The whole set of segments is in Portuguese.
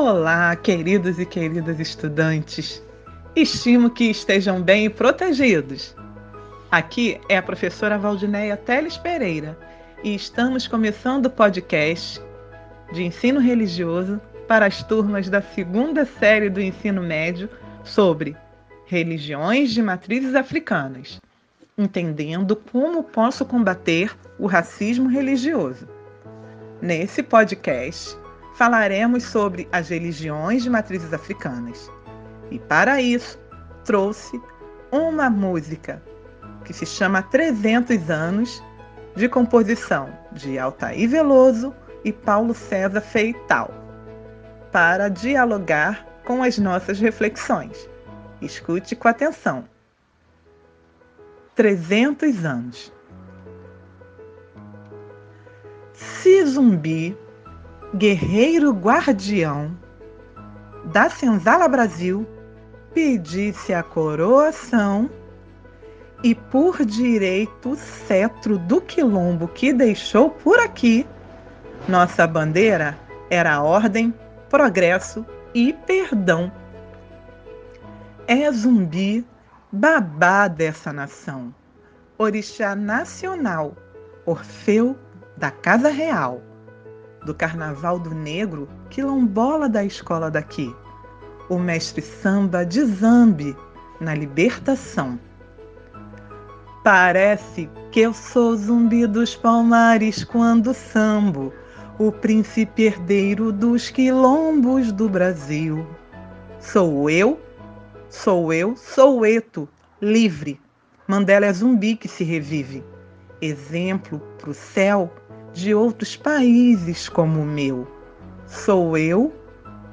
Olá, queridos e queridas estudantes. Estimo que estejam bem e protegidos. Aqui é a professora Valdineia Teles Pereira e estamos começando o podcast de ensino religioso para as turmas da segunda série do ensino médio sobre religiões de matrizes africanas, entendendo como posso combater o racismo religioso. Nesse podcast, falaremos sobre as religiões de matrizes africanas. E para isso, trouxe uma música que se chama 300 anos, de composição de Altair Veloso e Paulo César Feital, para dialogar com as nossas reflexões. Escute com atenção. 300 anos. Se zumbi guerreiro guardião da Senzala Brasil, pedisse a coroação e por direito cetro do quilombo que deixou por aqui, nossa bandeira era ordem, progresso e perdão. É zumbi, babá dessa nação, orixá nacional, Orfeu da Casa Real do Carnaval do Negro, quilombola da escola daqui. O mestre samba de Zambi, na libertação. Parece que eu sou zumbi dos palmares quando sambo, o príncipe herdeiro dos quilombos do Brasil. Sou eu, sou eu, sou Eto, livre. Mandela é zumbi que se revive. Exemplo pro céu de outros países como o meu. Sou eu,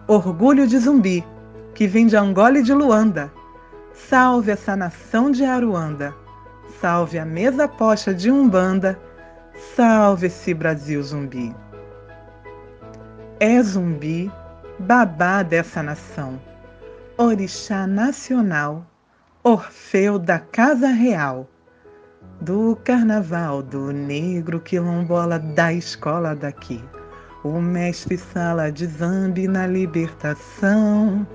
orgulho de zumbi, que vem de Angola e de Luanda. Salve essa nação de Aruanda. Salve a mesa posta de Umbanda. Salve esse Brasil zumbi. É zumbi, babá dessa nação. Orixá nacional, Orfeu da Casa Real do carnaval do negro quilombola da escola daqui. O mestre sala de zambi na libertação.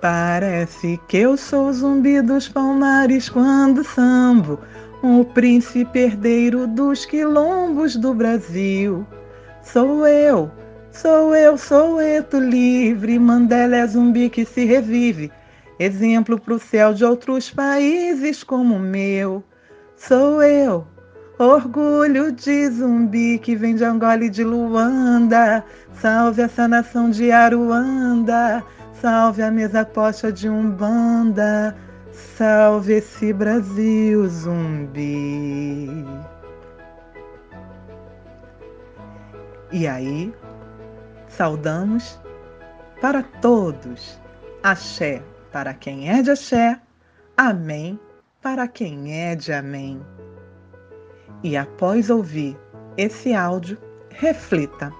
Parece que eu sou zumbi dos palmares quando sambo, o príncipe herdeiro dos quilombos do Brasil. Sou eu, sou eu, sou Eto livre, Mandela é zumbi que se revive, exemplo pro céu de outros países como o meu. Sou eu, orgulho de zumbi que vem de Angola e de Luanda. Salve essa nação de Aruanda, salve a mesa posta de Umbanda, salve esse Brasil zumbi. E aí, saudamos para todos. Axé para quem é de axé. Amém para quem é de Amém. E após ouvir esse áudio, reflita: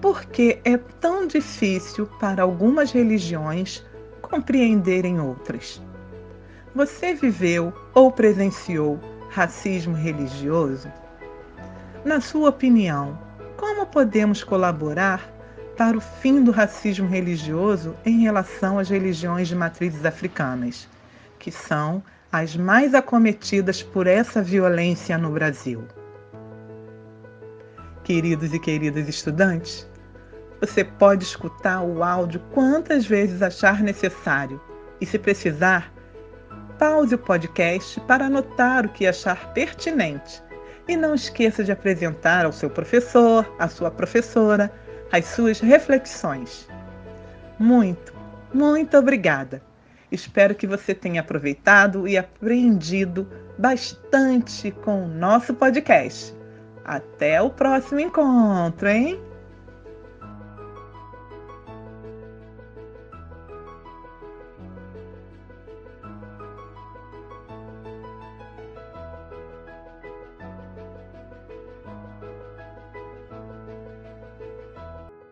por que é tão difícil para algumas religiões compreenderem outras? Você viveu ou presenciou racismo religioso? Na sua opinião, como podemos colaborar para o fim do racismo religioso em relação às religiões de matrizes africanas, que são as mais acometidas por essa violência no Brasil. Queridos e queridas estudantes, você pode escutar o áudio quantas vezes achar necessário e, se precisar, pause o podcast para anotar o que achar pertinente. E não esqueça de apresentar ao seu professor, à sua professora, as suas reflexões. Muito, muito obrigada! Espero que você tenha aproveitado e aprendido bastante com o nosso podcast. Até o próximo encontro, hein?